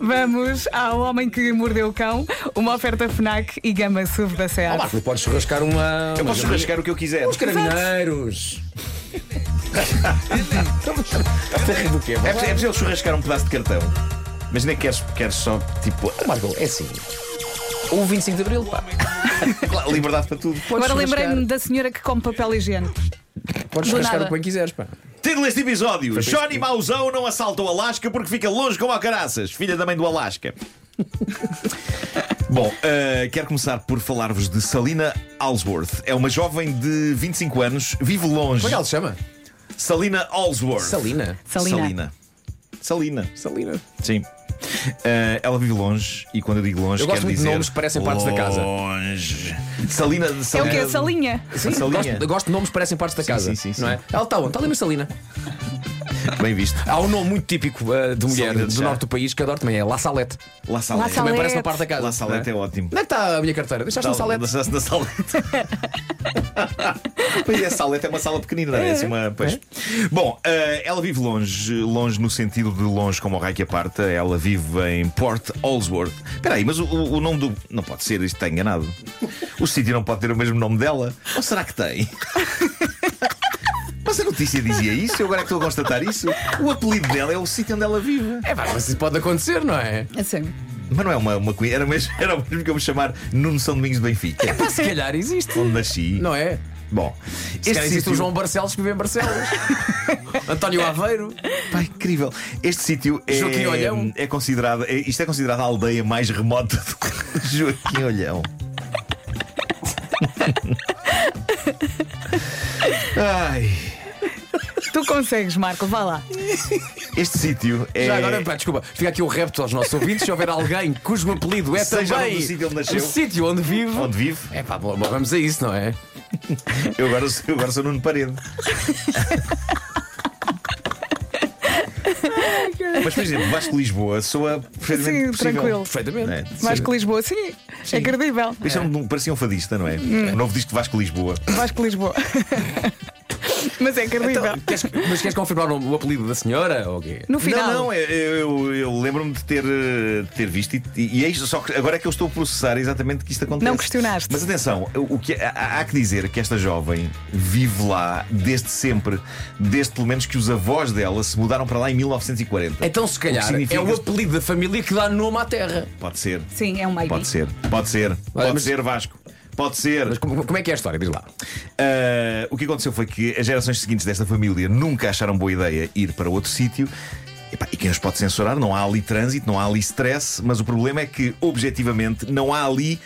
Vamos ao Homem que Mordeu o Cão, uma oferta FNAC e gama SUV da Ó SEAT. Marco, podes churrascar uma. Eu posso rascar o que eu quiser. Os carabineiros. do quê? É, é possível churrascar um pedaço de cartão. Mas nem queres, queres só tipo. Ó, Marco, é assim. O 25 de Abril, pá. claro, Liberdade para tudo. Podes Agora churrascar- lembrei-me da senhora que come papel higiênico. Podes Do churrascar nada. o que bem quiseres, pá. Título deste episódio: Johnny Mauzão não assalta o Alasca porque fica longe como a caraças. Filha da mãe do Alasca. Bom, eh, quero começar por falar-vos de Salina Alsworth. É uma jovem de 25 anos, vive longe. Como é que ela se chama? Salina Alsworth. Salina. Salina. Salina. Salina. Salina. Sim. Eh, ela vive longe e quando eu digo longe Eu gosto quero muito de dizer nomes que parecem partes da casa. Longe. Salina, É o Salina quê? Salinha? Sim, Salinha. Gosto, gosto de nomes que parecem partes da casa. sim, sim, sim. Não é? Ela está onde? Está ali na Salina. Bem visto. Há um nome muito típico uh, de mulher de do chá. norte do país que adoro também, é La Salete. La Salete. La Também Salete. parece uma parte da casa. La Salete é não ótimo. Onde é que está a minha carteira? Deixaste na Salete? Deixaste na salete. pois é, a salete é uma sala pequenina, não é? Assim uma, pois. Bom, eh, ela vive longe, longe no sentido de longe como o raio que aparta. Ela vive em Port Allsworth. Espera aí, mas o, o nome do. Não pode ser, isto está enganado. O sítio não pode ter o mesmo nome dela? Ou será que tem? Mas a notícia dizia isso, eu agora é que estou a constatar isso. O apelido dela é o sítio onde ela vive. É pá, mas isso pode acontecer, não é? Assim. Mas não é uma, uma coisa, era, mesmo, era o mesmo que eu me chamar Nuno São Domingos de Benfica, Pá, se calhar existe. onde nasci. Não é? Bom, Se calhar existe sítio- o João Barcelos que vive em Barcelos. António Aveiro. Pá, incrível. Este sítio é, Joaquim Olhão. é considerado. é- isto é considerado a aldeia mais remota do Joaquim Olhão. Ai, Tu consegues, Marco, vá lá. este sítio é. Já agora, pá, desculpa, fica aqui o repto aos nossos ouvintes. Se houver alguém cujo apelido é Seja também no sítio onde nasceu. o sítio onde vive. Onde vive? É pá, bom, bom, vamos a isso, não é? Eu agora, sou- eu agora sou Nuno Parede. Mas, por exemplo, Vasco Lisboa soa perfeitamente Sim, possível. tranquilo. Perfeitamente. É, que Lisboa, sim. É credível. Isto é um- parecia um fadista, não é? Hum. O novo disco de Vasco Lisboa. Vasco Lisboa. Mas é credível. Então, queres, mas queres confirmar o, o apelido da senhora? Ou o quê? No final. Não, não, eu, eu- lembro-me de ter, eh, de ter visto e, e é isto, só que agora é que eu estou a processar exatamente que isto acontece. Não questionaste. Mas atenção, o que, há, há que dizer que esta jovem vive lá desde sempre, desde pelo menos que os avós dela se mudaram para lá em 1940. Então, se calhar, significa- é o apelido da família que dá nome à terra. Pode ser. Sim, é um maybe. Pode ser, pode ser, pode mas- ser Vasco. Pode ser. Mas como, como é que é a história? Diz lá. Ah, o que aconteceu foi que as gerações seguintes desta família nunca acharam boa ideia ir para outro sítio. Epá, E quem os pode censurar? Não há ali trânsito, não há ali stress, mas o problema é que, objetivamente, não há ali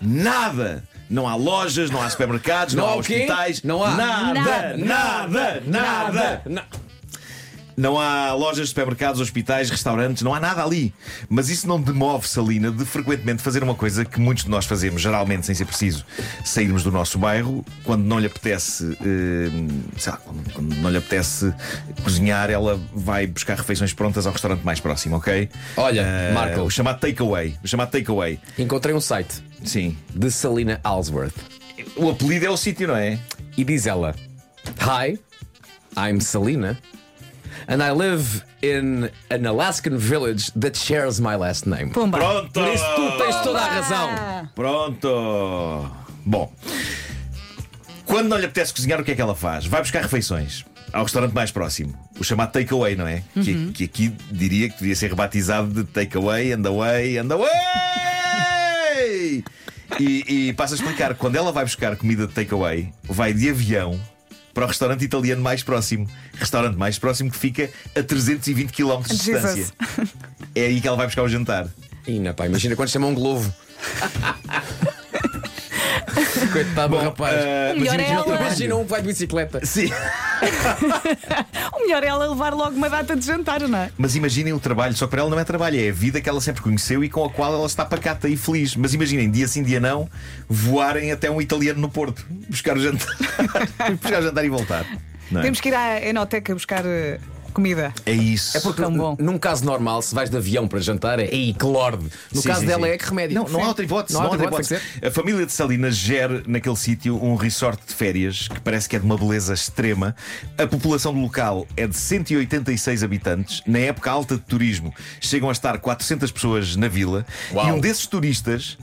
nada. Não há lojas, não há supermercados, não, Não há hospitais. Não há nada, Nada. nada, nada. Não. Não há lojas, supermercados, hospitais, restaurantes, não há nada ali. Mas isso não demove Salina de frequentemente fazer uma coisa que muitos de nós fazemos, geralmente sem ser preciso sairmos do nosso bairro, quando não lhe apetece, eh, sei lá, quando, quando não lhe apetece cozinhar, ela vai buscar refeições prontas ao restaurante mais próximo, ok? Olha, Eh, Marco. O chamado takeaway. O chamado takeaway. Encontrei um site Sim. de Salina Alsworth O apelido é o sítio, não é? e diz ela: Hi, I'm Salina. And I live in an Alaskan village that shares my last name. Pumba. Pronto! Por isso tu tens toda a razão. Pronto! Bom, quando não lhe apetece cozinhar, o que é que ela faz? Vai buscar refeições ao restaurante mais próximo, o chamado takeaway, não é? Que, que aqui diria que devia ser rebatizado de takeaway, and away, and away! E, e passa a explicar: quando ela vai buscar comida de takeaway, vai de avião para o restaurante italiano mais próximo. Restaurante mais próximo que fica a 320 km de Jesus. distância. É aí que ela vai buscar o jantar. Ina, pá, imagina quando chama um globo. Coitado do rapaz. O melhor é ela. Imagina um vai de bicicleta. Sim. O melhor é ela levar logo uma data de jantar, não é? Mas imaginem o trabalho, só que para ela não é trabalho, é a vida que ela sempre conheceu e com a qual ela está pacata e feliz. Mas imaginem, dia sim, dia não, voarem até um italiano no Porto, buscar o jantar, buscar o jantar e voltar. Não é? Temos que ir à Enoteca buscar eh, comida. É isso. É porque Tão bom. num caso normal, se vais de avião para jantar, é ei, que lorde. No Sim, caso sim, dela sim. é que remédio. Não, não há outra hipótese. Não há outra hipótese. A família de Salinas gera naquele sítio um resort de férias que parece que é de uma beleza extrema. A população do local é de 186 habitantes. Na época alta de turismo, chegam a estar 400 pessoas na vila. Uau. E um desses turistas.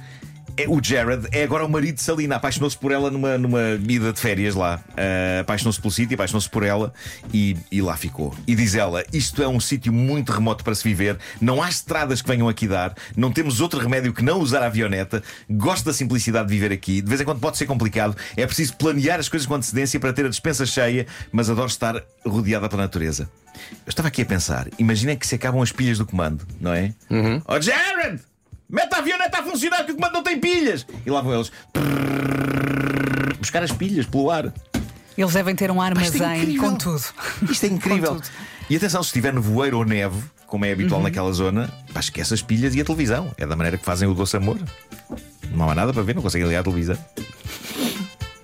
É- O Jared é agora o marido de Salina, apaixonou-se por ela numa, numa ida de férias lá. Ah, apaixonou-se pelo sítio, apaixonou-se por ela e, e lá ficou. E diz ela: Isto é um sítio muito remoto para se viver, não há estradas que venham aqui dar, não temos outro remédio que não usar a avioneta. Gosto da simplicidade de viver aqui. De vez em quando pode ser complicado, é preciso planear as coisas com antecedência para ter a despensa cheia, mas adoro estar rodeada pela natureza. Eu estava aqui a pensar: imaginem que se acabam as pilhas do comando, não é? Oh, Jared! Mete a avioneta a funcionar que o comando não tem pilhas! E lá vão eles buscar as pilhas pelo ar. Eles devem ter um é armazém incrível. com tudo. Isto é incrível. E atenção, se estiver nevoeiro ou neve, como é habitual naquela zona, pá, esquece as pilhas e a televisão. É da maneira que fazem o doce amor. Não há nada para ver, não conseguem ligar a televisão.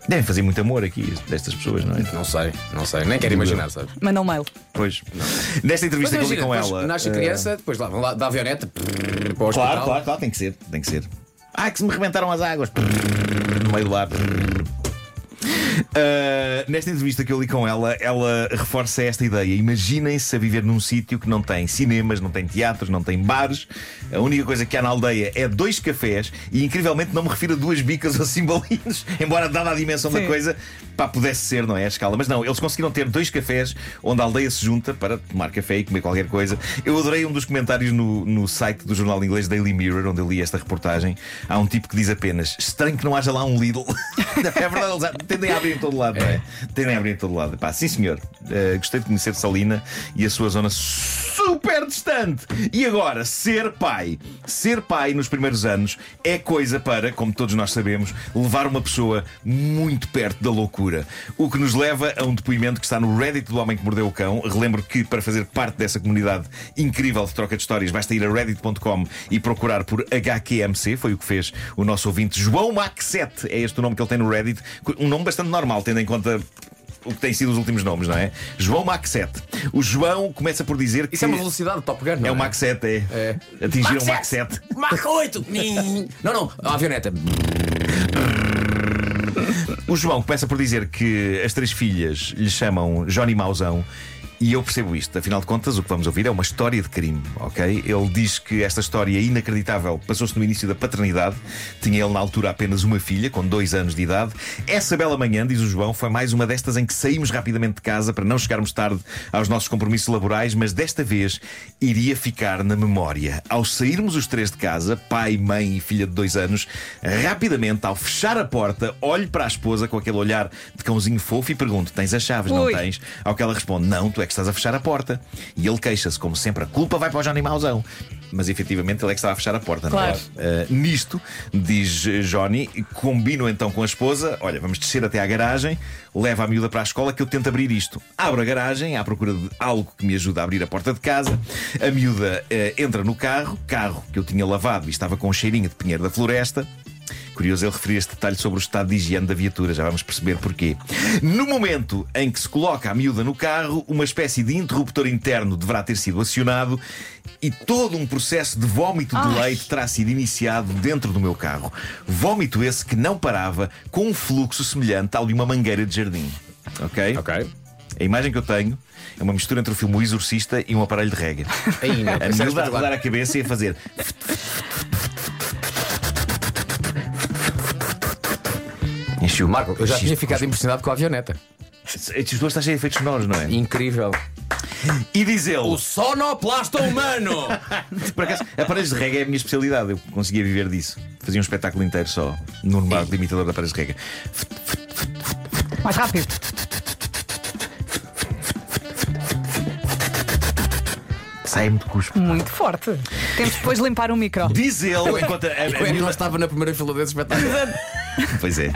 Devem fazer muito amor aqui, destas pessoas, não é? Não sei, não sei. Nem quero imaginar, sabes? Manda um mail. Pois. Nesta entrevista que eu li com ela. Nasce eh, criança, depois lá, vão lá da avioneta prrr, para o hospital. Claro, claro, claro, tem que ser, tem que ser. Ah, que se me rebentaram as águas no meio do ar. Uh, nesta entrevista que eu li com ela, ela reforça esta ideia. Imaginem-se a viver num sítio que não tem cinemas, não tem teatros, não tem bares. A única coisa que há na aldeia é dois cafés e, incrivelmente, não me refiro a duas bicas ou cimbalinos, embora, dada a dimensão da Sim. coisa, pá, pudesse ser, não é? A escala. Mas não, eles conseguiram ter dois cafés onde a aldeia se junta para tomar café e comer qualquer coisa. Eu adorei um dos comentários no, no site do jornal inglês Daily Mirror, onde eu li esta reportagem. Há um tipo que diz apenas: estranho que não haja lá um Lidl. é verdade, eles tendem a abrir todo lado, não é? Tendem a abrir em todo lado. Pá, sim, senhor. Uh, gostei de conhecer Salina e a sua zona super distante. E agora, ser pai. Ser pai nos primeiros anos é coisa para, como todos nós sabemos, levar uma pessoa muito perto da loucura. O que nos leva a um depoimento que está no Reddit do Homem que Mordeu o Cão. Relembro que para fazer parte dessa comunidade incrível de troca de histórias, basta ir a reddit.com e procurar por HQMC. Foi o que fez o nosso ouvinte João Max7. É este o nome que ele tem no Reddit. Um nome bastante normal, tendo em conta o que têm sido os últimos nomes, não é? João Mach 7. O João começa por dizer que. Isso é uma velocidade de Top Gun, não É o Mach 7, é. É. Atingiram o Mach Mach 7. Mach 8! não, não, a avioneta. O João começa por dizer que as três filhas lhe chamam Johnny Mauzão. E eu percebo isto, afinal de contas, o que vamos ouvir é uma história de crime, ok? Ele diz que esta história inacreditável passou-se no início da paternidade. Tinha ele na altura apenas uma filha, com dois anos de idade. Essa bela manhã, diz o João, foi mais uma destas em que saímos rapidamente de casa para não chegarmos tarde aos nossos compromissos laborais, mas desta vez iria ficar na memória. Ao sairmos os três de casa, pai, mãe e filha de dois anos, rapidamente, ao fechar a porta, olho para a esposa com aquele olhar de cãozinho fofo e pergunto: Tens as chaves? Não Ui. tens? Ao que ela responde: Não, tu é que estás a fechar a porta. E ele queixa-se, como sempre, a culpa vai para o Johnny Mauzão. Mas efetivamente ele é que estava a fechar a porta, Claro. não é? Uh, nisto, diz Johnny, combino então com a esposa: Olha, vamos descer até à garagem, leva a miúda para a escola que eu tento abrir isto. Abro a garagem à procura de algo que me ajude a abrir a porta de casa. A miúda eh, entra no carro, carro que eu tinha lavado e estava com um cheirinho de pinheiro da floresta. Curioso ele referir este detalhe sobre o estado de higiene da viatura, já vamos perceber porquê. No momento em que se coloca a miúda no carro, uma espécie de interruptor interno deverá ter sido acionado e todo um processo de vómito de Ai. leite terá sido iniciado dentro do meu carro. Vómito esse que não parava, com um fluxo semelhante ao de uma mangueira de jardim. Ok? Ok. A imagem que eu tenho é uma mistura entre o filme O Exorcista e um aparelho de reggae. Não. A miúda a rodar a cabeça e a fazer. Encheu. Marco, eu já tinha ficado impressionado com a avioneta. Estes dois está cheio de efeitos sonoros, não é? Incrível. E diz ele. O sonoplasta humano! Por acaso, aparelhos de reggae é a minha especialidade. Eu conseguia viver disso. Fazia um espetáculo inteiro só no barco de imitador de aparelhos de reggae. Mais rápido. Sai muito cuspo. Muito forte. Temos depois de limpar o micro. Diz ele, enquanto a, a, que não estava na primeira fila desse espetáculo. Pois é.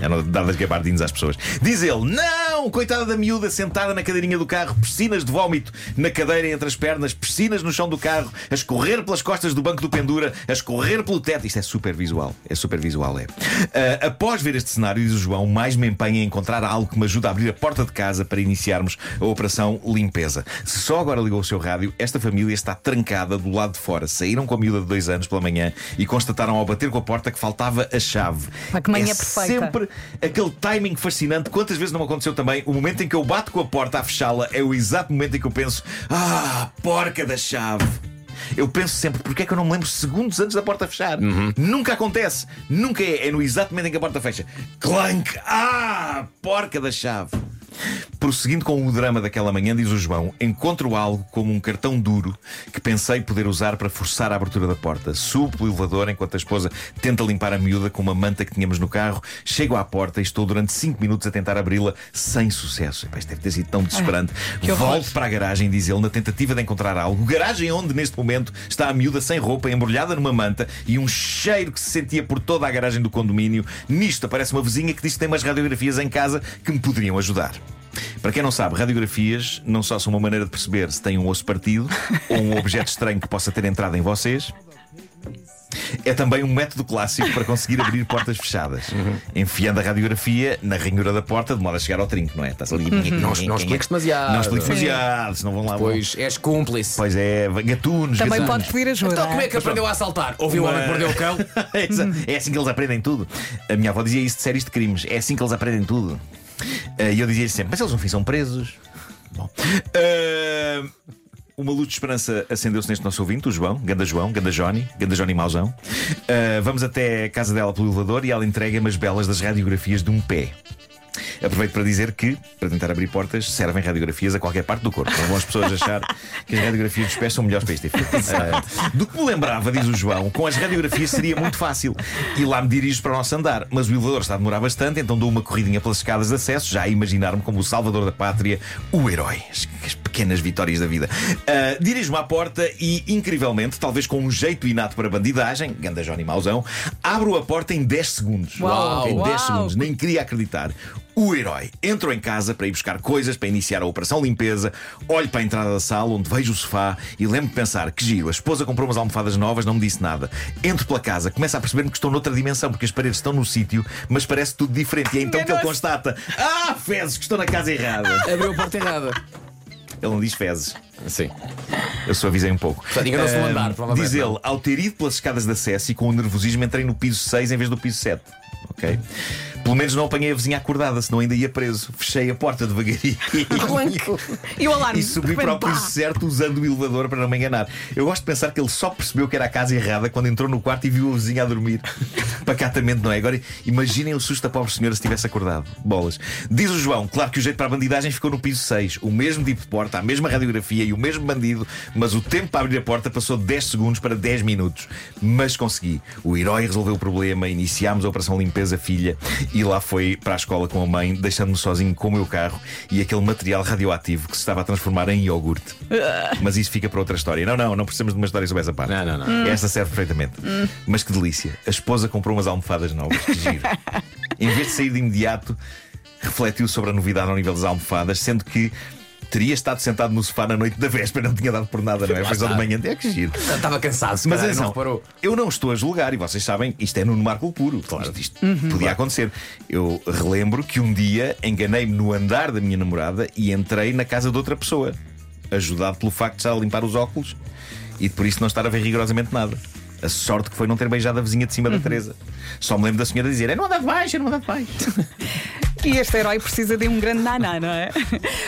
Eram dadas gabardinhos às pessoas. Diz ele: Não! coitada da miúda sentada na cadeirinha do carro, piscinas de vómito na cadeira entre as pernas, piscinas no chão do carro, a escorrer pelas costas do banco do pendura, a escorrer pelo teto. Isto é super visual. É super visual, é. Uh, após ver este cenário, diz o João, mais me empenho em encontrar algo que me ajude a abrir a porta de casa para iniciarmos a operação limpeza. Se só agora ligou o seu rádio, esta família está trancada do lado de fora. Saíram com a miúda de dois anos pela manhã e constataram ao bater com a porta que faltava a chave. Que manhã é perfeita. sempre aquele timing fascinante. Quantas vezes não aconteceu também? O momento em que eu bato com a porta a fechá-la é o exato momento em que eu penso: Ah, porca da chave. Eu penso sempre, porque é que eu não me lembro segundos antes da porta fechar? Nunca acontece. Nunca é. É no exato momento em que a porta fecha. Clank! Ah! Porca da chave. Prosseguindo com o drama daquela manhã, diz o João: encontro algo como um cartão duro que pensei poder usar para forçar a abertura da porta. Subo pelo elevador enquanto a esposa tenta limpar a miúda com uma manta que tínhamos no carro. Chego à porta e estou durante 5 minutos a tentar abri-la sem sucesso. Epá, isto deve ter sido tão desesperante. Volto para a garagem, diz ele, na tentativa de encontrar algo. Garagem onde, neste momento, está a miúda sem roupa, embrulhada numa manta e um cheiro que se sentia por toda a garagem do condomínio. Nisto aparece uma vizinha que diz que tem umas radiografias em casa que me poderiam ajudar. Para quem não sabe, radiografias não só são uma maneira de perceber se tem um osso partido ou um objeto estranho que possa ter entrado em vocês. É também um método clássico para conseguir abrir portas fechadas. Enfiando a radiografia na ranhura da porta, de modo a chegar ao trinco, não é? Estás ali. Não, não expliques demasiado. Não expliques demasiado, senão vão lá. Pois és cúmplice. Pois é, gatunos, Também gatunos. pode pedir ajuda. Então, como é que aprendeu a assaltar? Ouviu o homem que mordeu o cão? É assim que eles aprendem tudo. A minha avó dizia isso de séries de crimes. É assim que eles aprendem tudo. Eh, E eu dizia sempre: Mas eles no fim são presos. Bom. Eh, uma luz de esperança acendeu-se neste nosso ouvinte, o João, Ganda João, Ganda Johnny, Ganda Johnny Mauzão. Eh, vamos até a casa dela pelo elevador e ela entrega-me as belas das radiografias de um pé. Aproveito para dizer que, para tentar abrir portas, servem radiografias a qualquer parte do corpo. Não vão as pessoas achar que as radiografias dos pés são melhores para este efeito. Ah, do que me lembrava, diz o João, com as radiografias seria muito fácil. E lá me dirijo para o nosso andar. Mas o elevador está a demorar bastante, então dou uma corridinha pelas escadas de acesso, já a imaginar-me como o salvador da pátria, o herói. As, as pequenas vitórias da vida. Ah, Dirijo-me à porta e, incrivelmente, talvez com um jeito inato para bandidagem, ganda Johnny Mauzão, abro a porta em 10 segundos. Uau, em 10 uau. segundos. Nem queria acreditar. O herói entrou em casa para ir buscar coisas para iniciar a operação limpeza. Olho para a entrada da sala onde vejo o sofá e lembro de pensar que giro. A esposa comprou umas almofadas novas, não me disse nada. Entro pela casa, começo a perceber-me que estou noutra dimensão porque as paredes estão no sítio, mas parece tudo diferente. E é então que ele Enganou-se. constata: Ah, fezes, que estou na casa errada. Abriu a porta errada. Ele não diz fezes. Sim. Eu suavizei um pouco. Portanto, enganou-se no andar, provavelmente, Diz ele, ao ter ido pelas escadas de acesso e com o nervosismo entrei no piso 6 em vez do piso 7. Ok? Pelo menos não apanhei a vizinha acordada, senão ainda ia preso. Fechei a porta devagarinho. E o alarme? E subi para o piso certo usando o elevador para não me enganar. Eu gosto de pensar que ele só percebeu que era a casa errada quando entrou no quarto e viu a vizinha a dormir. Pacatamente, não é? Agora imaginem o susto da pobre senhora se tivesse acordado. Bolas. Diz o João, claro que o jeito para a bandidagem ficou no piso 6. O mesmo tipo de porta, a mesma radiografia e o mesmo bandido, mas o tempo para abrir a porta passou de 10 segundos para 10 minutos. Mas consegui. O herói resolveu o problema, iniciámos a Operação Limpeza Filha e lá foi para a escola com a mãe, deixando-me sozinho com o meu carro e aquele material radioativo que se estava a transformar em iogurte. Mas isso fica para outra história. Não, não, não precisamos de uma história sobre essa parte. Não, não, não. Esta serve perfeitamente. Mas que delícia. A esposa comprou umas almofadas novas. Que giro. em vez de sair de imediato, refletiu sobre a novidade ao nível das almofadas, sendo que. Teria estado sentado no sofá na noite da véspera, não tinha dado por nada, não é? Foi só de manhã, é que giro. Estava cansado, se Mas calhar, não atenção, reparou. eu não estou a julgar, e vocês sabem, isto é no Marco puro. Claro. Isto, isto Uhum. podia acontecer. Eu relembro que um dia enganei-me no andar da minha namorada e entrei na casa de outra pessoa, ajudado pelo facto de estar a limpar os óculos e por isso não estar a ver rigorosamente nada. A sorte que foi não ter beijado a vizinha de cima Uhum. da Teresa. Só me lembro da senhora dizer: é não anda de baixo, é não anda de baixo. E este herói precisa de um grande naná, não é?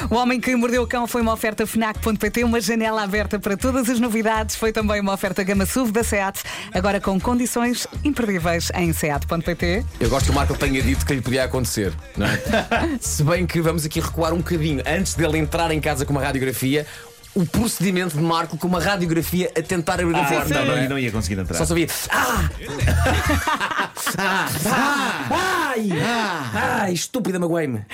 O Homem que Mordeu o Cão foi uma oferta FNAC.pt, uma janela aberta para todas as novidades. Foi também uma oferta Gama SUV da SEAT, agora com condições imperdíveis em SEAT.pt. Eu gosto que o Marco tenha dito que lhe podia acontecer, não é? Se bem que vamos aqui recuar um bocadinho. Antes dele entrar em casa com uma radiografia, o procedimento de Marco com uma radiografia a tentar abrir a Ah, porta. não, não não, ia conseguir entrar. Só sabia. Ah! ah! Ah! Ai! Ai! Estúpida, magoei-me.